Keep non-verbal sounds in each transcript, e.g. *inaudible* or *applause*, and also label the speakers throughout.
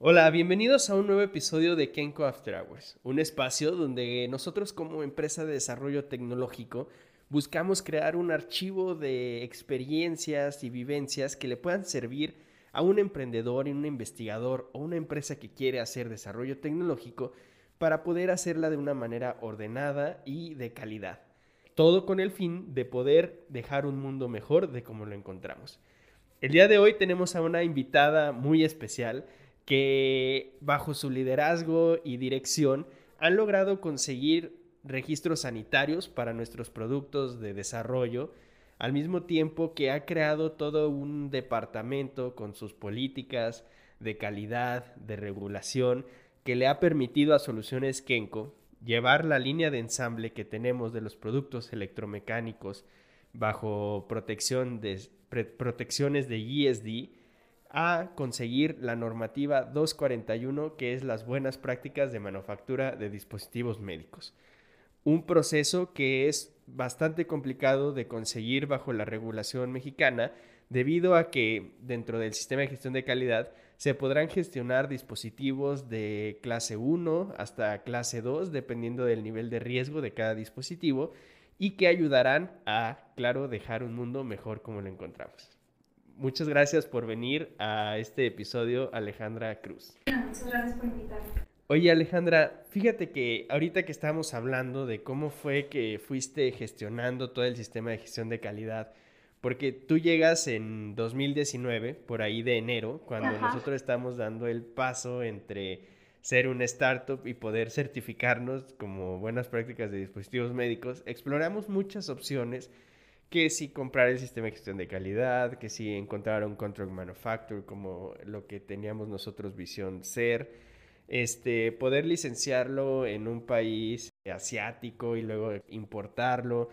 Speaker 1: Hola, bienvenidos a un nuevo episodio de Kenko After Hours, un espacio donde nosotros como empresa de desarrollo tecnológico buscamos crear un archivo de experiencias y vivencias que le puedan servir a un emprendedor, un investigador o una empresa que quiere hacer desarrollo tecnológico para poder hacerla de una manera ordenada y de calidad. Todo con el fin de poder dejar un mundo mejor de como lo encontramos. El día de hoy tenemos a una invitada muy especial que bajo su liderazgo y dirección han logrado conseguir registros sanitarios para nuestros productos de desarrollo, al mismo tiempo que ha creado todo un departamento con sus políticas de calidad, de regulación, que le ha permitido a Soluciones Kenko llevar la línea de ensamble que tenemos de los productos electromecánicos bajo protección de, protecciones de ESD a conseguir la normativa 241, que es las buenas prácticas de manufactura de dispositivos médicos. Un proceso que es bastante complicado de conseguir bajo la regulación mexicana, debido a que dentro del sistema de gestión de calidad se podrán gestionar dispositivos de clase 1 hasta clase 2, dependiendo del nivel de riesgo de cada dispositivo, y que ayudarán a, claro, dejar un mundo mejor como lo encontramos muchas gracias por venir a este episodio, Alejandra Cruz.
Speaker 2: Muchas gracias por invitarme.
Speaker 1: Oye, Alejandra, fíjate que ahorita que estamos hablando de cómo fue que fuiste gestionando todo el sistema de gestión de calidad, porque tú llegas en 2019, por ahí de enero, cuando nosotros estamos dando el paso entre ser una startup y poder certificarnos como buenas prácticas de dispositivos médicos, exploramos muchas opciones que si comprar el sistema de gestión de calidad, que si encontrar un contract manufacturer como lo que teníamos nosotros visión ser, este, poder licenciarlo en un país asiático y luego importarlo.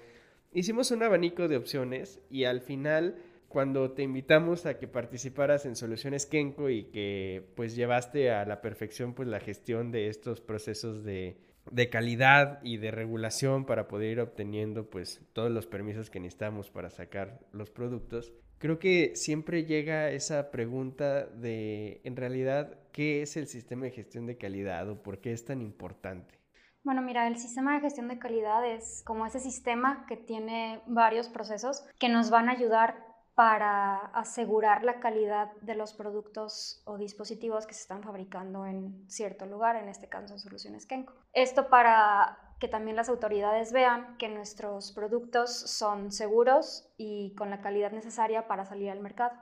Speaker 1: Hicimos un abanico de opciones y al final cuando te invitamos a que participaras en Soluciones Kenko y que pues llevaste a la perfección pues la gestión de estos procesos de de calidad y de regulación para poder ir obteniendo pues todos los permisos que necesitamos para sacar los productos, creo que siempre llega esa pregunta de en realidad qué es el sistema de gestión de calidad o por qué es tan importante.
Speaker 2: Bueno, mira, el sistema de gestión de calidad es como ese sistema que tiene varios procesos que nos van a ayudar para asegurar la calidad de los productos o dispositivos que se están fabricando en cierto lugar, en este caso en Soluciones Kenko. Esto para que también las autoridades vean que nuestros productos son seguros y con la calidad necesaria para salir al mercado.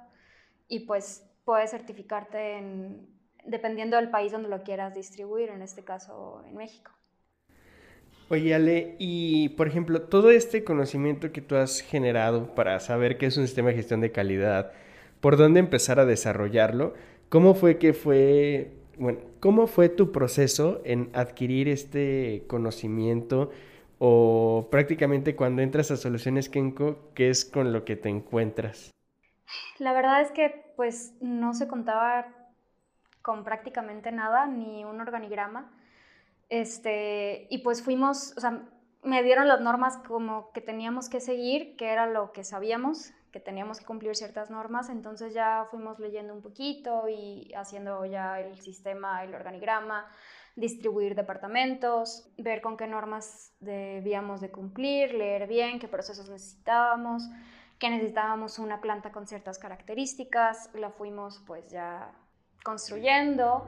Speaker 2: Y pues puedes certificarte en, dependiendo del país donde lo quieras distribuir, en este caso en México.
Speaker 1: Oye, Ale, y por ejemplo, todo este conocimiento que tú has generado para saber qué es un sistema de gestión de calidad, por dónde empezar a desarrollarlo, ¿cómo fue que fue, bueno, cómo fue tu proceso en adquirir este conocimiento o prácticamente cuando entras a Soluciones Kenko, qué es con lo que te encuentras?
Speaker 2: La verdad es que pues no se contaba con prácticamente nada, ni un organigrama este, y pues fuimos, o sea, me dieron las normas como que teníamos que seguir, que era lo que sabíamos, que teníamos que cumplir ciertas normas, entonces ya fuimos leyendo un poquito y haciendo ya el sistema, el organigrama, distribuir departamentos, ver con qué normas debíamos de cumplir, leer bien qué procesos necesitábamos, que necesitábamos una planta con ciertas características, la fuimos pues ya construyendo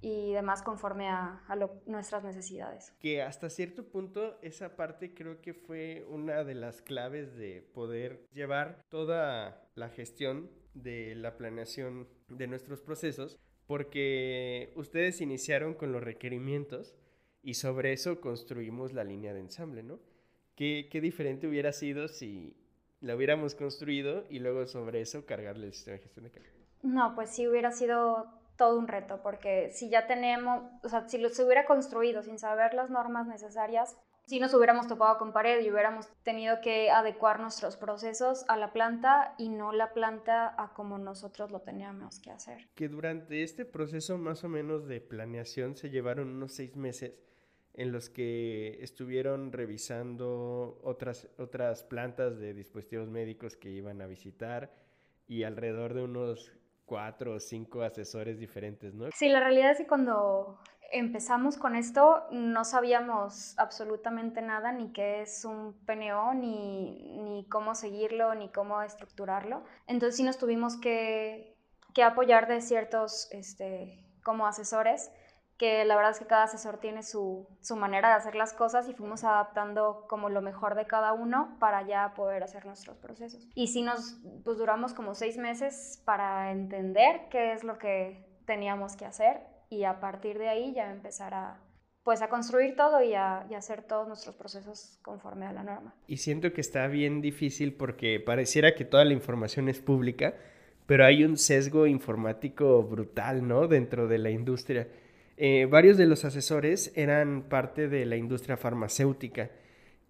Speaker 2: y demás conforme a, nuestras necesidades.
Speaker 1: Que hasta cierto punto esa parte creo que fue una de las claves de poder llevar toda la gestión de la planeación de nuestros procesos, porque ustedes iniciaron con los requerimientos y sobre eso construimos la línea de ensamble, ¿no? ¿Qué, qué diferente hubiera sido si la hubiéramos construido y luego sobre eso cargarle el sistema de gestión de calidad?
Speaker 2: No, pues sí hubiera sido todo un reto, porque si ya tenemos, o sea, si se hubiera construido sin saber las normas necesarias, si nos hubiéramos topado con pared y hubiéramos tenido que adecuar nuestros procesos a la planta y no la planta a como nosotros lo teníamos que hacer.
Speaker 1: Que durante este proceso más o menos de planeación se llevaron unos seis meses en los que estuvieron revisando otras, otras plantas de dispositivos médicos que iban a visitar y alrededor de unos cuatro o cinco asesores diferentes, ¿no?
Speaker 2: Sí, la realidad es que cuando empezamos con esto no sabíamos absolutamente nada, ni qué es un PNO, ni, ni cómo seguirlo, ni cómo estructurarlo. Entonces sí nos tuvimos que, que apoyar de ciertos este, como asesores que la verdad es que cada asesor tiene su, su, manera de hacer las cosas y fuimos adaptando como lo mejor de cada uno para ya poder hacer nuestros procesos. Y sí nos, pues duramos como seis meses para entender qué es lo que teníamos que hacer y a partir de ahí ya empezar a, pues a construir todo y a, y a, hacer todos nuestros procesos conforme a la norma.
Speaker 1: Y siento que está bien difícil porque pareciera que toda la información es pública, pero hay un sesgo informático brutal, ¿no? Dentro de la industria eh, varios de los asesores eran parte de la industria farmacéutica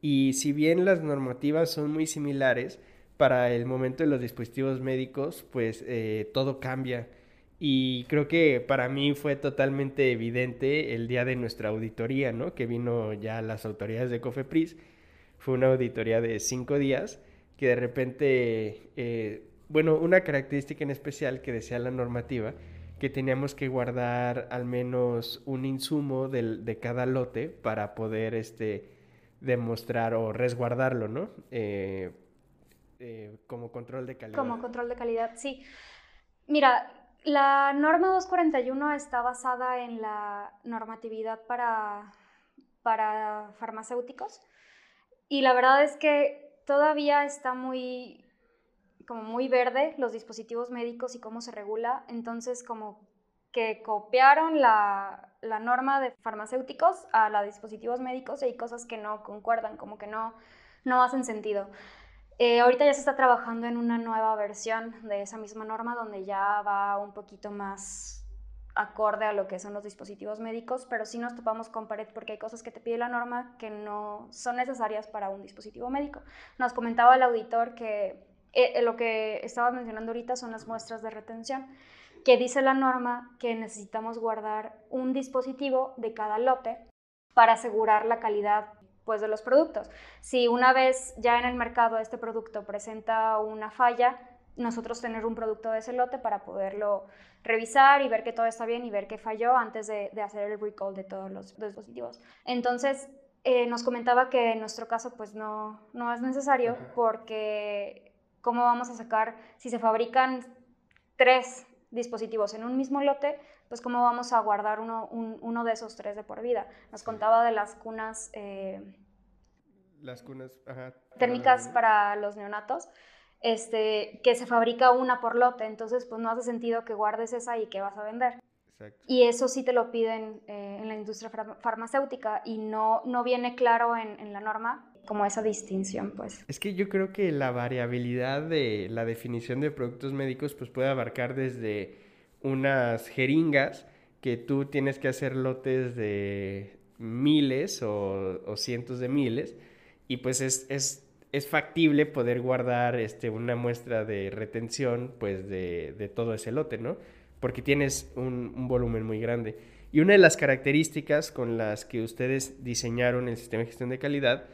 Speaker 1: y si bien las normativas son muy similares, para el momento de los dispositivos médicos, pues eh, todo cambia. Y creo que para mí fue totalmente evidente el día de nuestra auditoría, ¿no? Que vino ya las autoridades de Cofepris. Fue una auditoría de cinco días que de repente, eh, bueno, una característica en especial que decía la normativa que teníamos que guardar al menos un insumo de cada lote para poder este, demostrar o resguardarlo, ¿no? Eh, eh, como control de calidad.
Speaker 2: Como control de calidad, sí. Mira, la norma 241 está basada en la normatividad para, para farmacéuticos y la verdad es que todavía está muy como muy verde los dispositivos médicos y cómo se regula, entonces como que copiaron la, la norma de farmacéuticos a la de dispositivos médicos y hay cosas que no concuerdan, como que no, no hacen sentido. Eh, ahorita ya se está trabajando en una nueva versión de esa misma norma donde ya va un poquito más acorde a lo que son los dispositivos médicos, pero sí nos topamos con pared porque hay cosas que te pide la norma que no son necesarias para un dispositivo médico. Nos comentaba el auditor que eh, eh, lo que estaba mencionando ahorita son las muestras de retención, que dice la norma que necesitamos guardar un dispositivo de cada lote para asegurar la calidad pues, de los productos. Si una vez ya en el mercado este producto presenta una falla, nosotros tener un producto de ese lote para poderlo revisar y ver que todo está bien y ver qué falló antes de, hacer el recall de todos los, dispositivos. Entonces, eh, nos comentaba que en nuestro caso pues no, no es necesario porque ¿Cómo vamos a sacar, si se fabrican tres dispositivos en un mismo lote, pues cómo vamos a guardar uno, uno de esos tres de por vida? Nos contaba de las cunas...
Speaker 1: Eh, las cunas
Speaker 2: térmicas para los neonatos, este, que se fabrica una por lote, entonces pues no hace sentido que guardes esa y que vas a vender. Y eso sí te lo piden eh, en la industria farmacéutica y no, no viene claro en, en la norma como esa distinción, pues.
Speaker 1: Es que yo creo que la variabilidad de la definición de productos médicos pues puede abarcar desde unas jeringas que tú tienes que hacer lotes de miles o, cientos de miles y pues es, es, es, factible poder guardar este, una muestra de retención pues de, de todo ese lote, ¿no? Porque tienes un, un volumen muy grande. Y una de las características con las que ustedes diseñaron el sistema de gestión de calidad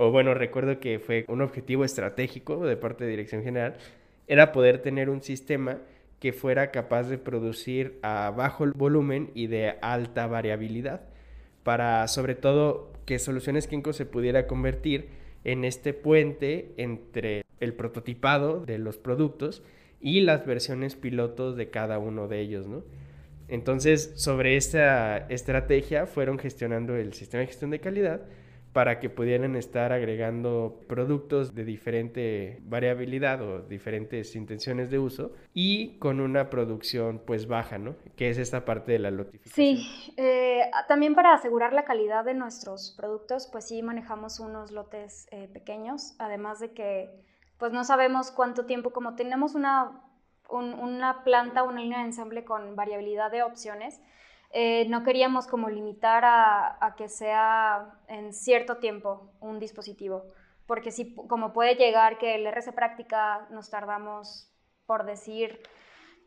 Speaker 1: o bueno, recuerdo que fue un objetivo estratégico de parte de Dirección General, era poder tener un sistema que fuera capaz de producir a bajo volumen y de alta variabilidad, para sobre todo que Soluciones Kinko se pudiera convertir en este puente entre el prototipado de los productos y las versiones pilotos de cada uno de ellos, ¿no? Entonces, sobre esta estrategia fueron gestionando el sistema de gestión de calidad, para que pudieran estar agregando productos de diferente variabilidad o diferentes intenciones de uso y con una producción pues baja, ¿no? Que es esta parte de la lotificación.
Speaker 2: Sí, eh, también para asegurar la calidad de nuestros productos, pues sí manejamos unos lotes eh, pequeños, además de que pues no sabemos cuánto tiempo, como tenemos una, una planta, una línea de ensamble con variabilidad de opciones, eh, no queríamos como limitar a, que sea en cierto tiempo un dispositivo, porque si como puede llegar que el RC práctica nos tardamos, por decir,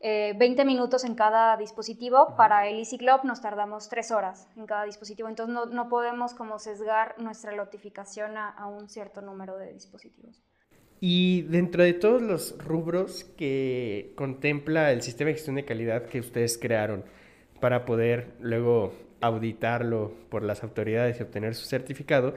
Speaker 2: 20 eh, minutos en cada dispositivo, para el EasyClub nos tardamos 3 horas en cada dispositivo, entonces no, no podemos como sesgar nuestra notificación a, a un cierto número de dispositivos.
Speaker 1: Y dentro de todos los rubros que contempla el sistema de gestión de calidad que ustedes crearon para poder luego auditarlo por las autoridades y obtener su certificado,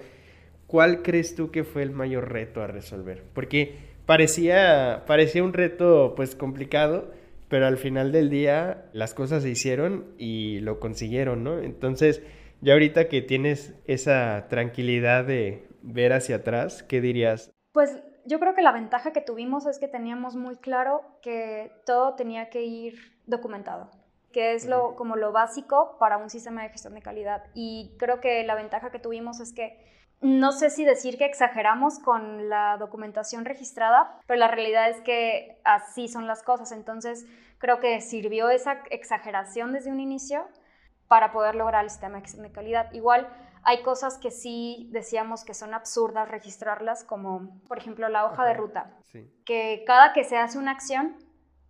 Speaker 1: ¿cuál crees tú que fue el mayor reto a resolver? Porque parecía, parecía un reto pues complicado, pero al final del día las cosas se hicieron y lo consiguieron, ¿no? Entonces, ya ahorita que tienes esa tranquilidad de ver hacia atrás, ¿qué dirías?
Speaker 2: Pues yo creo que la ventaja que tuvimos es que teníamos muy claro que todo tenía que ir documentado, que es lo, como lo básico para un sistema de gestión de calidad. Y creo que la ventaja que tuvimos es que no sé si decir que exageramos con la documentación registrada, pero la realidad es que así son las cosas. Entonces, creo que sirvió esa exageración desde un inicio para poder lograr el sistema de calidad. Igual, hay cosas que sí decíamos que son absurdas registrarlas, como por ejemplo la hoja de ruta, que cada que se hace una acción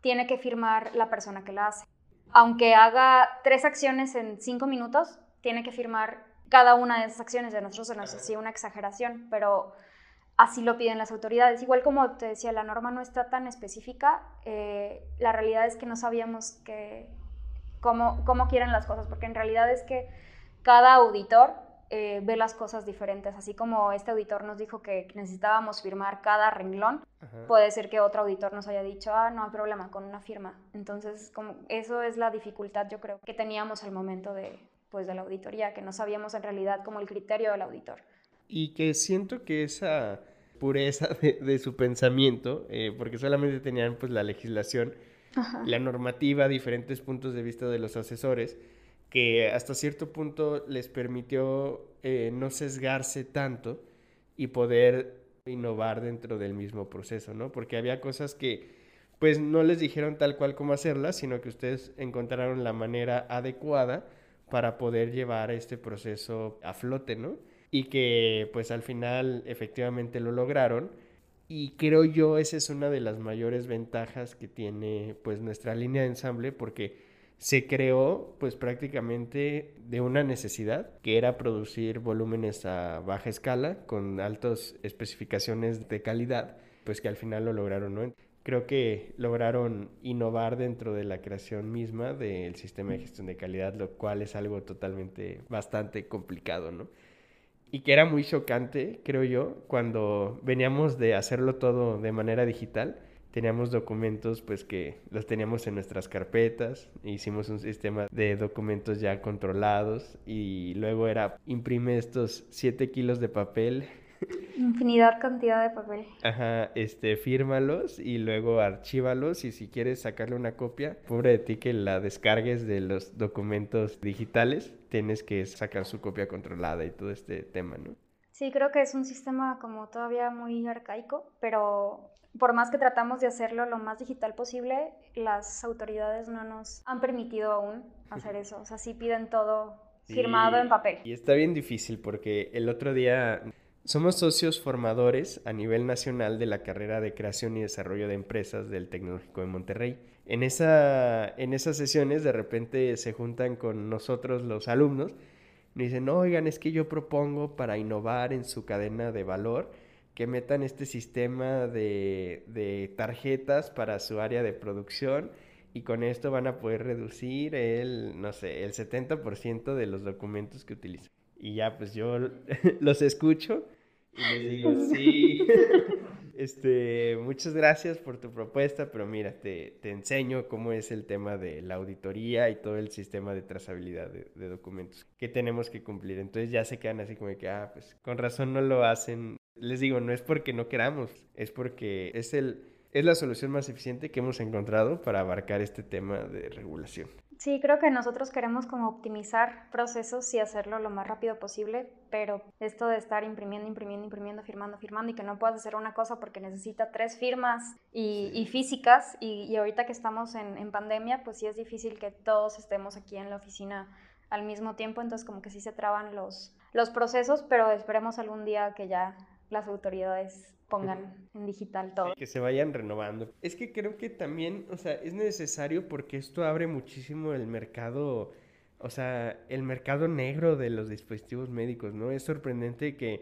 Speaker 2: tiene que firmar la persona que la hace. Aunque haga tres acciones en cinco minutos, tiene que firmar cada una de esas acciones de nosotros se nos hacía una exageración, pero así lo piden las autoridades. Igual como te decía, la norma no está tan específica, eh, la realidad es que no sabíamos que, cómo, cómo quieren las cosas, porque en realidad es que cada auditor eh, ve las cosas diferentes, así como este auditor nos dijo que necesitábamos firmar cada renglón, puede ser que otro auditor nos haya dicho, ah, no hay problema con una firma. Entonces, como eso es la dificultad, yo creo, que teníamos al momento de, pues, de la auditoría, que no sabíamos en realidad como el criterio del auditor.
Speaker 1: Y que siento que esa pureza de, su pensamiento, eh, porque solamente tenían pues la legislación, la normativa, diferentes puntos de vista de los asesores, que hasta cierto punto les permitió eh, no sesgarse tanto y poder innovar dentro del mismo proceso, ¿no? Porque había cosas que pues no les dijeron tal cual cómo hacerlas, sino que ustedes encontraron la manera adecuada para poder llevar este proceso a flote, ¿no? Y que pues al final efectivamente lo lograron. Y creo yo esa es una de las mayores ventajas que tiene pues nuestra línea de ensamble porque se creó pues prácticamente de una necesidad que era producir volúmenes a baja escala con altas especificaciones de calidad pues que al final lo lograron, ¿no? creo que lograron innovar dentro de la creación misma del sistema de gestión de calidad, lo cual es algo totalmente bastante complicado, ¿no? Y que era muy chocante, creo yo, cuando veníamos de hacerlo todo de manera digital, teníamos documentos pues que los teníamos en nuestras carpetas, hicimos un sistema de documentos ya controlados y luego era imprime estos 7 kilos de papel
Speaker 2: Infinidad cantidad de papel.
Speaker 1: Ajá, este, fírmalos y luego archívalos y si quieres sacarle una copia, pobre de ti que la descargues de los documentos digitales, tienes que sacar su copia controlada y todo este tema, ¿no?
Speaker 2: Sí, creo que es un sistema como todavía muy arcaico, pero por más que tratamos de hacerlo lo más digital posible, las autoridades no nos han permitido aún hacer eso. O sea, sí piden todo firmado en papel.
Speaker 1: Y está bien difícil porque el otro día somos socios formadores a nivel nacional de la carrera de creación y desarrollo de empresas del Tecnológico de Monterrey. En, esa, en esas sesiones de repente se juntan con nosotros los alumnos y dicen, oigan, es que yo propongo para innovar en su cadena de valor que metan este sistema de, de tarjetas para su área de producción y con esto van a poder reducir el, no sé, el 70% de los documentos que utilizan. Y ya, pues yo *laughs* los escucho y les digo, *laughs* sí, *laughs* este, muchas gracias por tu propuesta, pero mira, te, te, enseño cómo es el tema de la auditoría y todo el sistema de trazabilidad de, de, documentos que tenemos que cumplir. Entonces ya se quedan así como que, ah, pues con razón no lo hacen. Les digo, no es porque no queramos, es porque es el... Es la solución más eficiente que hemos encontrado para abarcar este tema de regulación.
Speaker 2: Sí, creo que nosotros queremos como optimizar procesos y hacerlo lo más rápido posible, pero esto de estar imprimiendo, imprimiendo, imprimiendo, firmando, firmando y que no puedas hacer una cosa porque necesita tres firmas y, físicas y, ahorita que estamos en, en, pandemia, pues sí es difícil que todos estemos aquí en la oficina al mismo tiempo, entonces como que sí se traban los, los procesos, pero esperemos algún día que ya las autoridades pongan en digital todo.
Speaker 1: que se vayan renovando. Es que creo que también, o sea, es necesario porque esto abre muchísimo el mercado, o sea, el mercado negro de los dispositivos médicos, ¿no? Es sorprendente que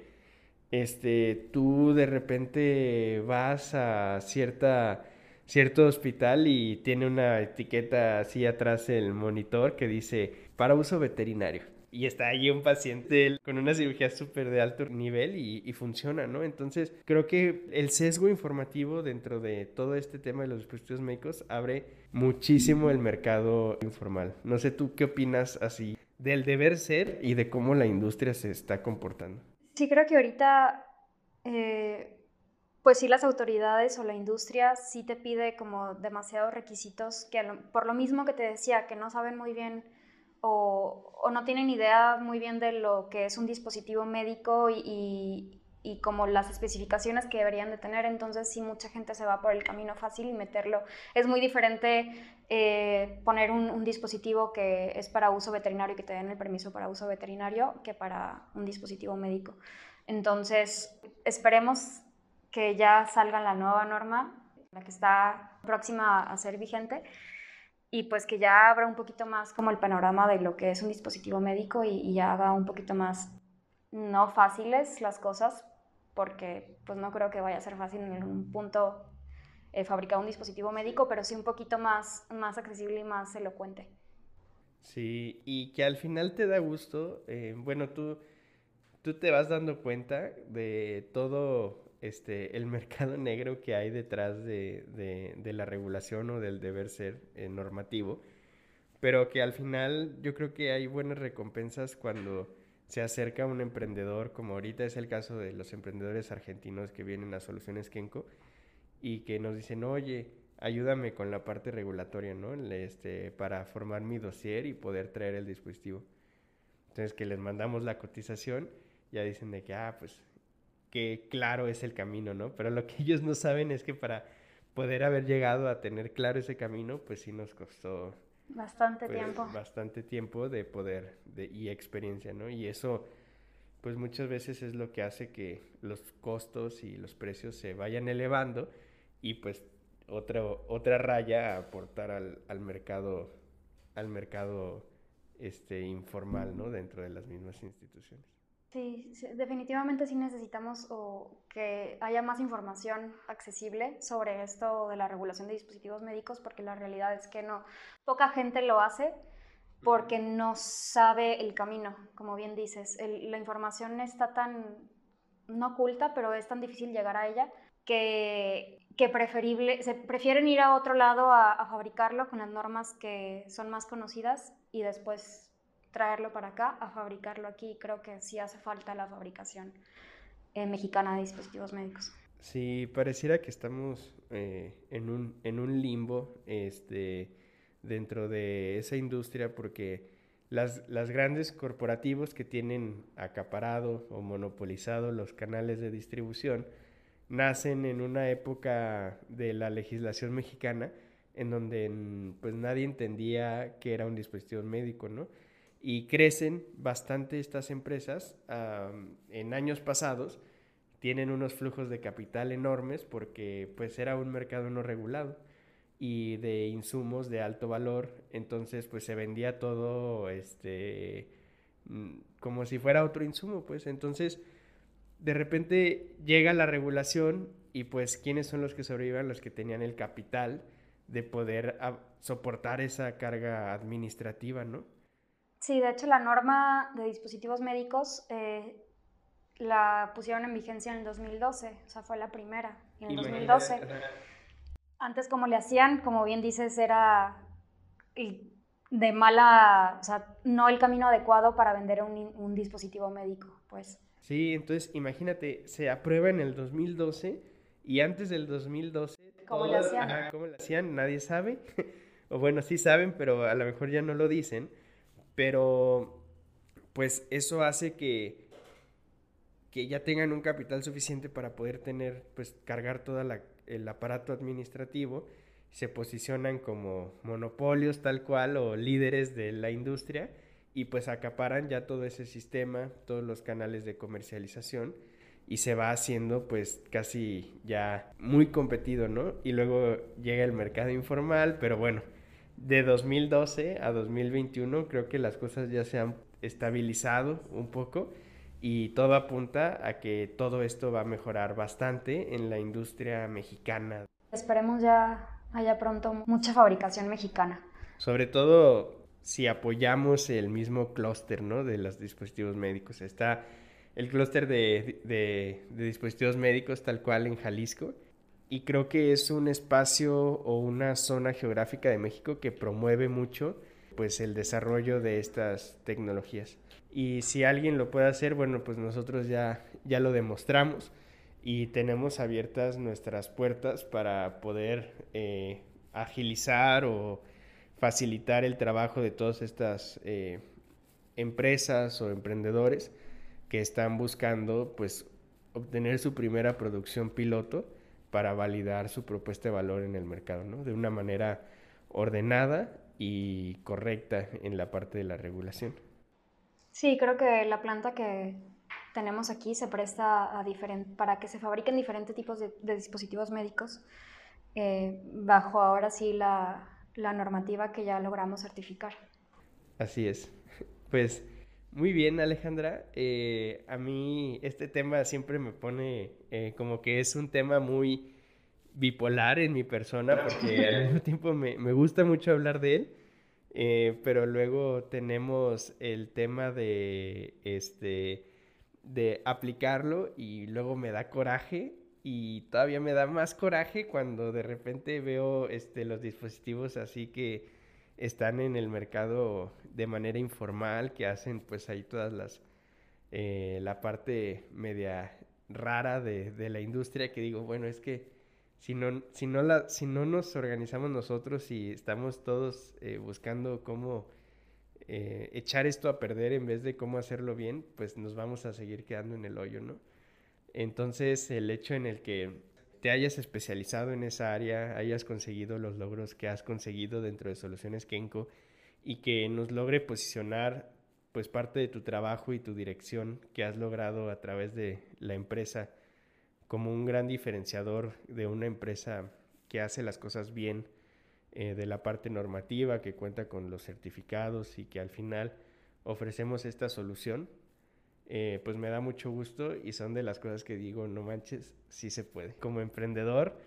Speaker 1: este, tú de repente vas a cierta, cierto hospital y tiene una etiqueta así atrás el monitor que dice para uso veterinario y está allí un paciente con una cirugía súper de alto nivel y, funciona, ¿no? Entonces, creo que el sesgo informativo dentro de todo este tema de los dispositivos médicos abre muchísimo el mercado informal. No sé tú qué opinas así del deber ser y de cómo la industria se está comportando.
Speaker 2: Sí, creo que ahorita, eh, pues sí, las autoridades o la industria sí te pide como demasiados requisitos que por lo mismo que te decía, que no saben muy bien o, no tienen idea muy bien de lo que es un dispositivo médico y, como las especificaciones que deberían de tener, entonces sí mucha gente se va por el camino fácil y meterlo. Es muy diferente eh, poner un, dispositivo que es para uso veterinario y que te den el permiso para uso veterinario que para un dispositivo médico. Entonces, esperemos que ya salga la nueva norma, la que está próxima a ser vigente, y pues que ya abra un poquito más como el panorama de lo que es un dispositivo médico y, ya haga un poquito más no fáciles las cosas, porque pues no creo que vaya a ser fácil en un punto eh, fabricar un dispositivo médico, pero sí un poquito más, más accesible y más elocuente.
Speaker 1: Sí, y que al final te da gusto, eh, bueno, tú, tú te vas dando cuenta de todo este, el *laughs* mercado negro que hay detrás de, la regulación o del deber ser eh, normativo, pero que al final yo creo que hay buenas recompensas cuando se acerca un emprendedor, como ahorita es el caso de los emprendedores argentinos que vienen a Soluciones Kenko y que nos dicen, oye, ayúdame con la parte regulatoria, ¿no? Este, para formar mi dossier y poder traer el dispositivo. Entonces que les mandamos la cotización, ya dicen de que, ah, pues que claro es el camino, ¿no? Pero lo que *laughs* ellos no saben es que para poder haber llegado a tener claro ese camino, pues sí nos costó
Speaker 2: bastante pues, tiempo.
Speaker 1: Bastante tiempo de poder de, y experiencia, ¿no? Y eso, pues muchas veces es lo que hace que los costos y los precios se vayan elevando y pues otra, otra raya a aportar al, al mercado, al mercado este, informal, ¿no? Dentro de las mismas instituciones.
Speaker 2: Sí, definitivamente sí necesitamos que haya más información accesible sobre esto de la regulación de dispositivos médicos, porque la realidad es que no, poca gente lo hace porque no sabe el camino, como bien dices. la información está tan, no oculta, pero es tan difícil llegar a ella que, que preferible, se prefieren ir a otro lado a, a fabricarlo con las normas que son más conocidas y después traerlo para acá a fabricarlo aquí. Creo que sí hace falta la fabricación eh, mexicana de dispositivos médicos.
Speaker 1: Sí, pareciera que estamos eh, en, un, en un limbo este, dentro de esa industria porque las, las grandes corporativos que tienen acaparado o monopolizado los canales de distribución nacen en una época de la legislación mexicana en donde pues nadie entendía que era un dispositivo médico, ¿no? Y crecen bastante estas empresas en años pasados tienen unos flujos de capital enormes porque pues era un mercado no regulado y de insumos de alto valor entonces pues se vendía todo este mm, como si fuera otro insumo pues. Entonces de repente llega la regulación y pues quiénes son los que sobreviven los que tenían el capital de poder soportar esa carga administrativa no
Speaker 2: Sí, de hecho la norma de dispositivos médicos eh, la pusieron en vigencia en el 2012, o sea, fue la primera, en el 2012. Antes como le hacían, como bien dices, era de mala, o sea, no el camino adecuado para vender un, dispositivo médico, pues.
Speaker 1: Sí, entonces imagínate, se aprueba en el 2012 y antes del 2012...
Speaker 2: ¿Cómo le hacían?
Speaker 1: ¿Cómo le hacían? Nadie sabe. *laughs* o bueno, sí saben, pero a lo mejor ya no lo dicen pero pues eso hace que, que ya tengan un capital suficiente para poder tener, pues cargar todo el aparato administrativo, se posicionan como monopolios tal cual o líderes de la industria y pues acaparan ya todo ese sistema, todos los canales de comercialización y se va haciendo pues casi ya muy competido, ¿no? Y luego llega el mercado informal, pero bueno, de 2012 a 2021 creo que las cosas ya se han estabilizado un poco y todo apunta a que todo esto va a mejorar bastante en la industria mexicana.
Speaker 2: Esperemos ya haya pronto mucha fabricación mexicana.
Speaker 1: Sobre todo si apoyamos el mismo clúster ¿no? de los dispositivos médicos. Está el clúster de, de, dispositivos médicos tal cual en Jalisco y creo que es un espacio o una zona geográfica de México que promueve mucho pues el desarrollo de estas tecnologías. Y si alguien lo puede hacer, bueno, pues nosotros ya, ya lo demostramos y tenemos abiertas nuestras puertas para poder eh, agilizar o facilitar el trabajo de todas estas eh, empresas o emprendedores que están buscando pues obtener su primera producción piloto para validar su propuesta de valor en el mercado, ¿no? De una manera ordenada y correcta en la parte de la regulación.
Speaker 2: Sí, creo que la planta que tenemos aquí se presta a para que se fabriquen diferentes tipos de, dispositivos médicos eh, bajo ahora sí la, la normativa que ya logramos certificar.
Speaker 1: Así es. *laughs* Pues muy bien, Alejandra. Eh, a mí este tema siempre me pone eh, como que es un tema muy bipolar en mi persona porque al mismo tiempo me, me gusta mucho hablar de él, eh, pero luego tenemos el tema de, este, de aplicarlo y luego me da coraje y todavía me da más coraje cuando de repente veo este, los dispositivos así que están en el mercado de manera informal, que hacen pues ahí todas las, eh, la parte media rara de, de la industria que digo, bueno, es que si no, si no, si no nos organizamos nosotros y estamos todos eh, buscando cómo eh, echar esto a perder en vez de cómo hacerlo bien, pues nos vamos a seguir quedando en el hoyo, ¿no? Entonces, el hecho en el que te hayas especializado en esa área, hayas conseguido los logros que has conseguido dentro de Soluciones Kenko y que nos logre posicionar pues parte de tu trabajo y tu dirección que has logrado a través de la empresa como un gran diferenciador de una empresa que hace las cosas bien eh, de la parte normativa, que cuenta con los certificados y que al final ofrecemos esta solución, eh, pues me da mucho gusto y son de las cosas que digo, no manches, sí se puede. Como emprendedor,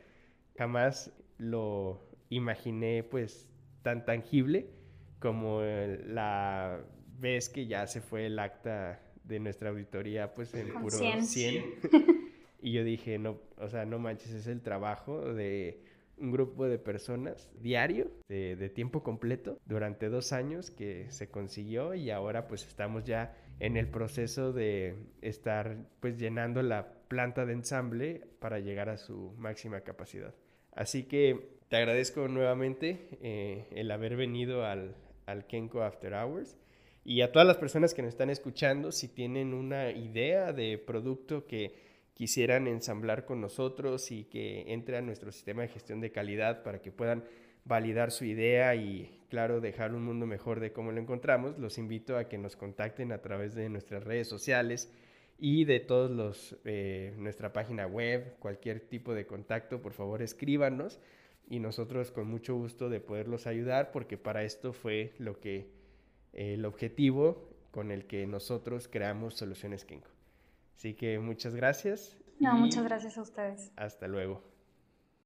Speaker 1: jamás lo imaginé pues tan tangible como la vez que ya se fue el acta de nuestra auditoría pues en puro 100. *laughs* Y yo dije, no, o sea, no manches, es el trabajo de un grupo de personas diario, de, tiempo completo, durante dos años que se consiguió y ahora pues estamos ya en el proceso de estar pues llenando la planta de ensamble para llegar a su máxima capacidad. Así que te agradezco nuevamente eh, el haber venido al, al Kenko After Hours. Y a todas las personas que nos están escuchando, si tienen una idea de producto que quisieran ensamblar con nosotros y que entre a nuestro sistema de gestión de calidad para que puedan validar su idea y, claro, dejar un mundo mejor de cómo lo encontramos, los invito a que nos contacten a través de nuestras redes sociales y de todos los, eh, nuestra página web, cualquier tipo de contacto, por favor escríbanos y nosotros con mucho gusto de poderlos ayudar porque para esto fue lo que, el objetivo con el que nosotros creamos Soluciones Kenko. Así que muchas gracias.
Speaker 2: No, muchas gracias a ustedes.
Speaker 1: Hasta luego.